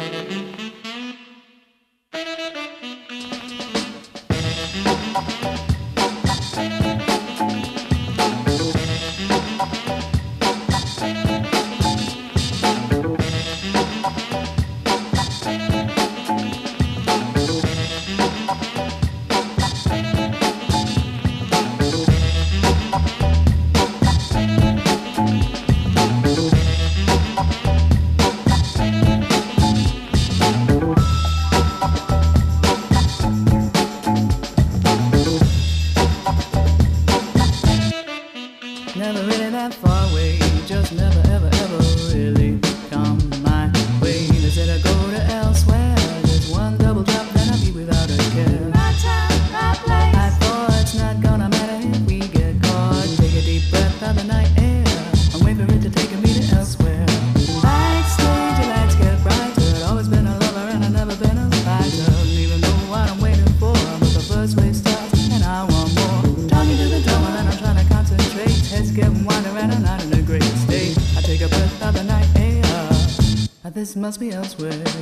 Música must be elsewhere.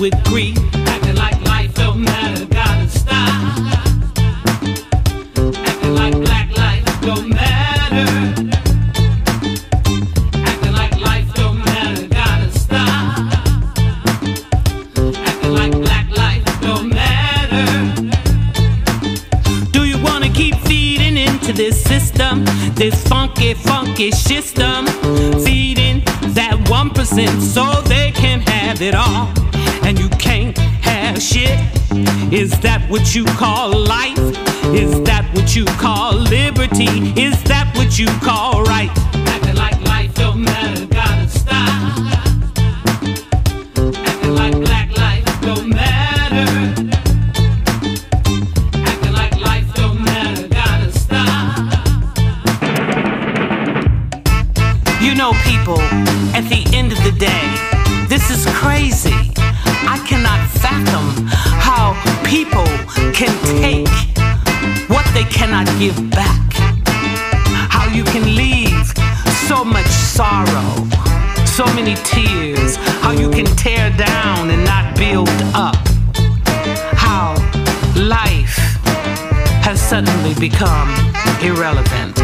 with grief. sorrow, so many tears, how you can tear down and not build up, how life has suddenly become irrelevant.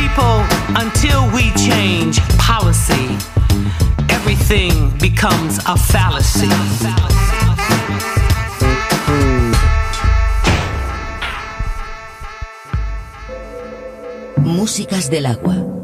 People, until we change policy, everything becomes a fallacy. Músicas del agua.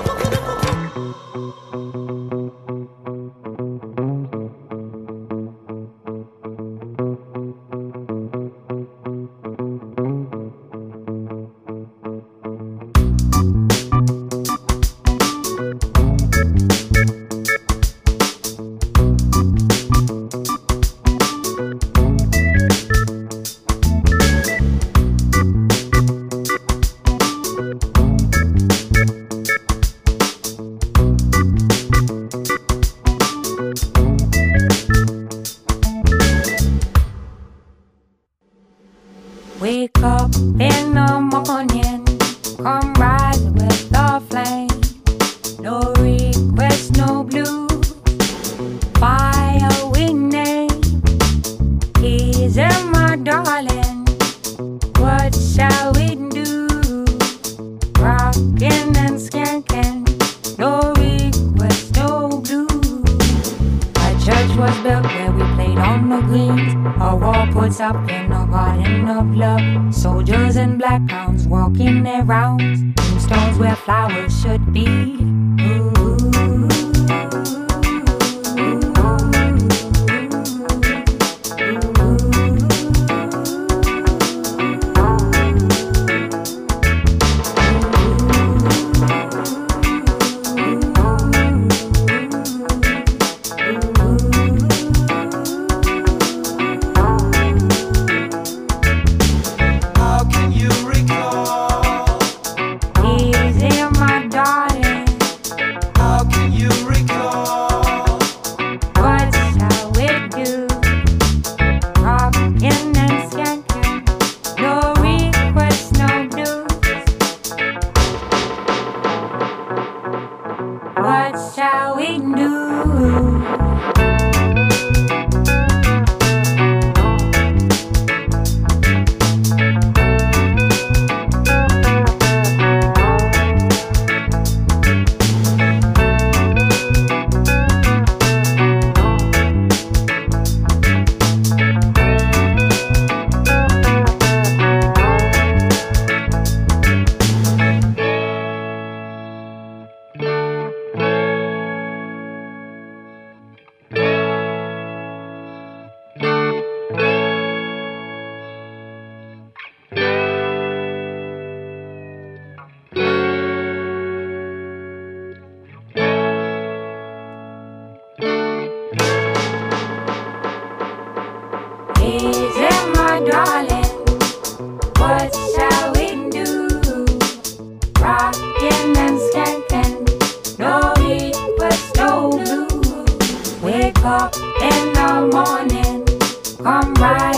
walking around in stones where flowers should be. Ooh. I'm right.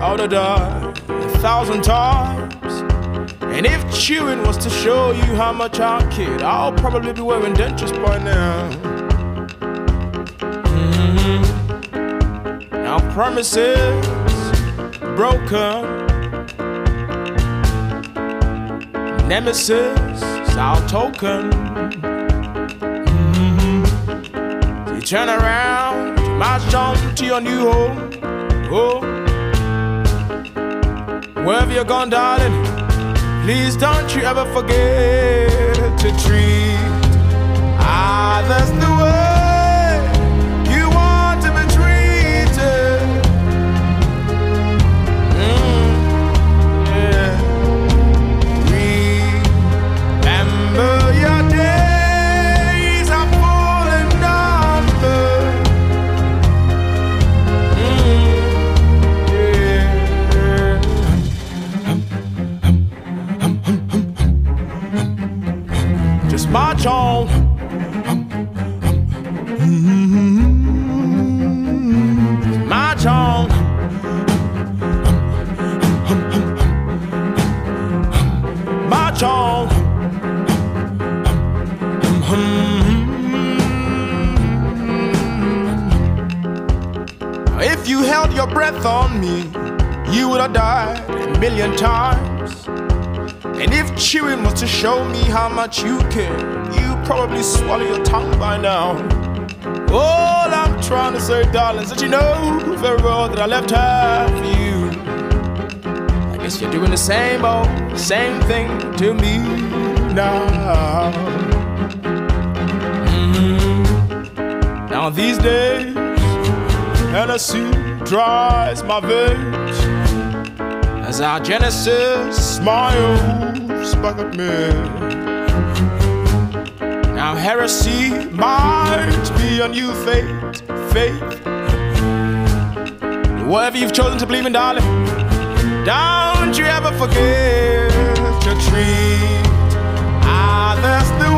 Would have died a thousand times. And if chewing was to show you how much I kid, I'll probably be wearing dentures by now. Mhm. Now promises broken. Nemesis, our token. Mhm. You turn around, march on to your new home. Oh, wherever you're gone, darling, please don't you ever forget to treat others the way breath on me, you would have died a million times. And if chewing was to show me how much you care, you'd probably swallow your tongue by now. All I'm trying to say, darling, is that you know very well that I left half for you. I guess you're doing the same old, same thing to me now. Mhm. Now these days, Hennessy dries my veins as our Genesis smiles back at me. Now heresy might be a new faith, faith. Whatever you've chosen to believe in, darling, don't you ever forget to treat others the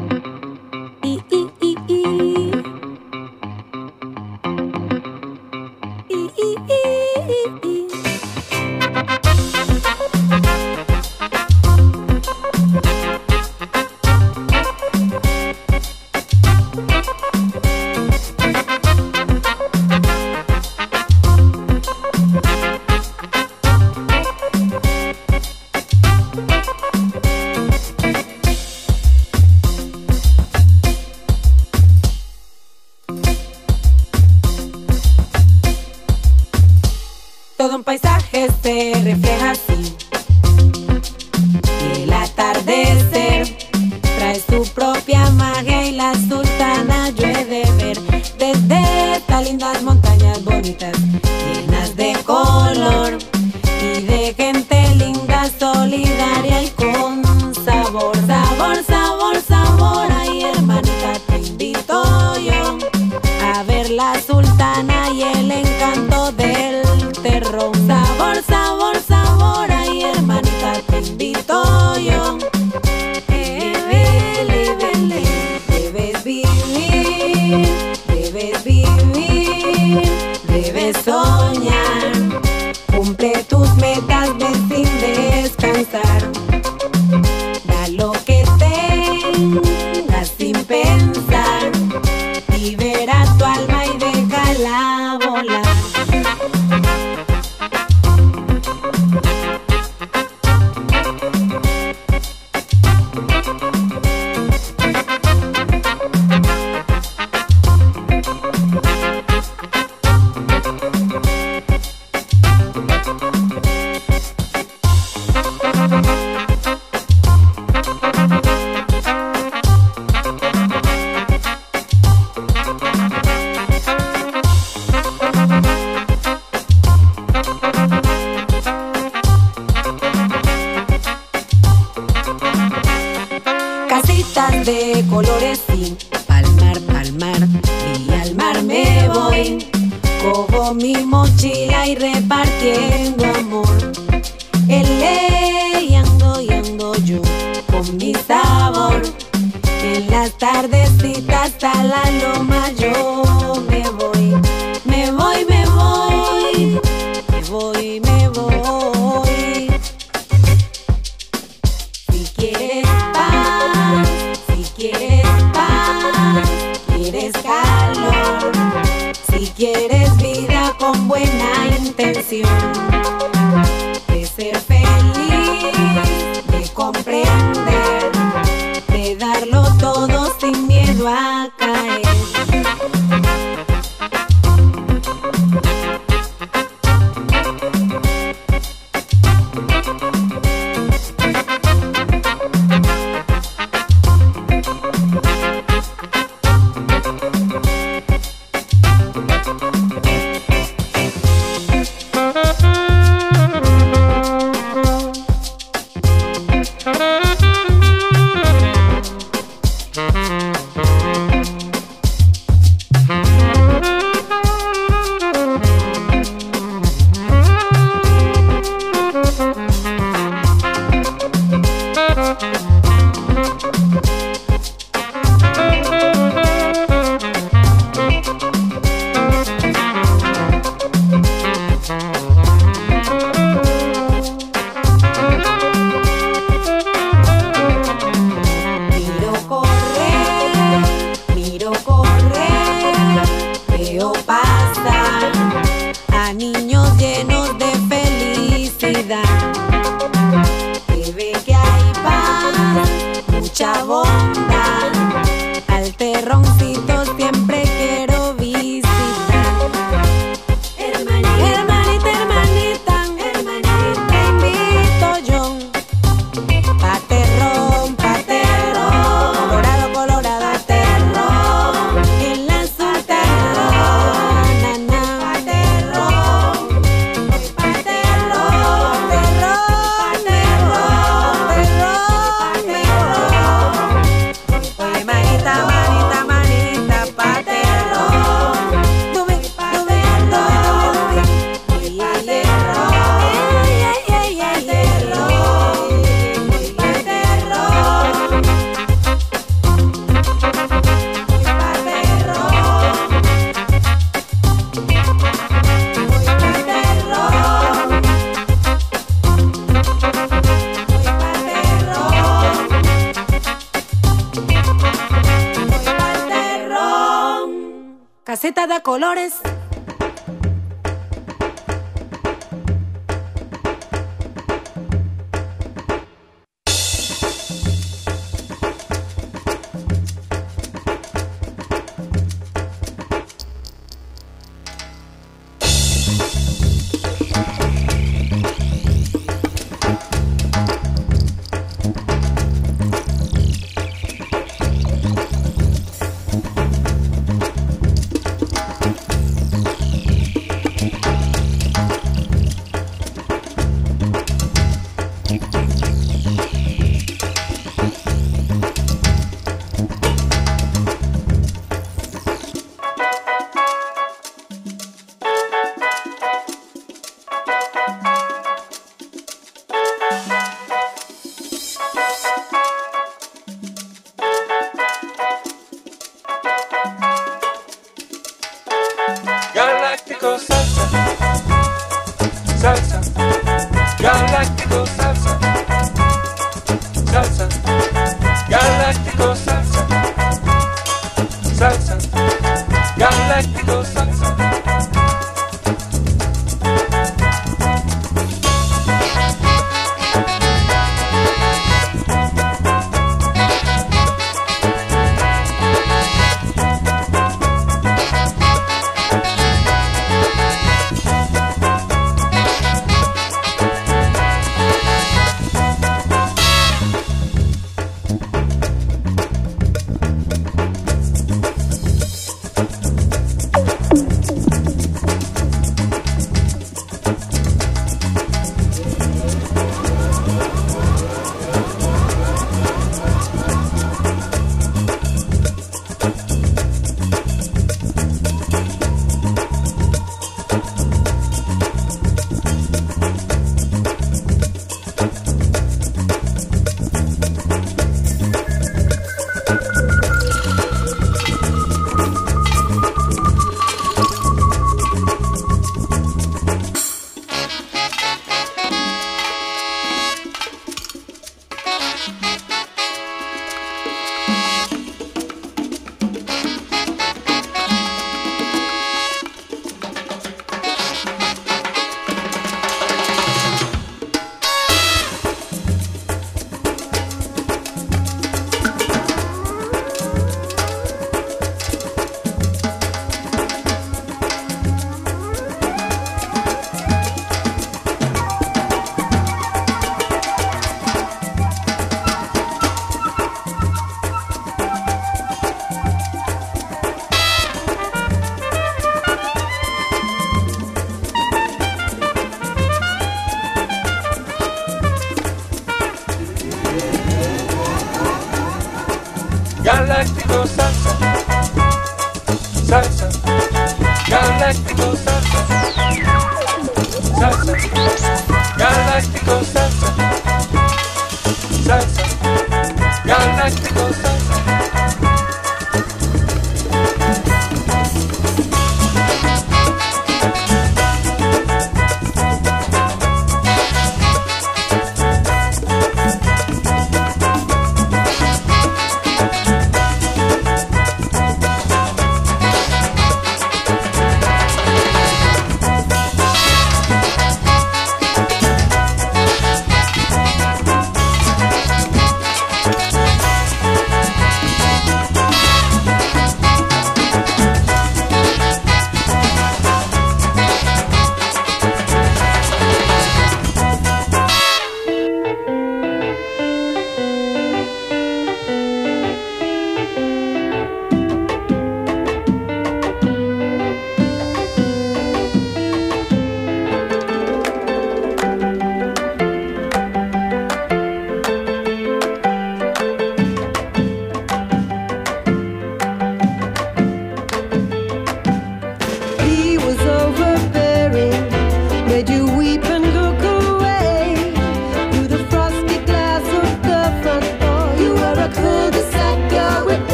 Colores.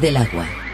Del agua.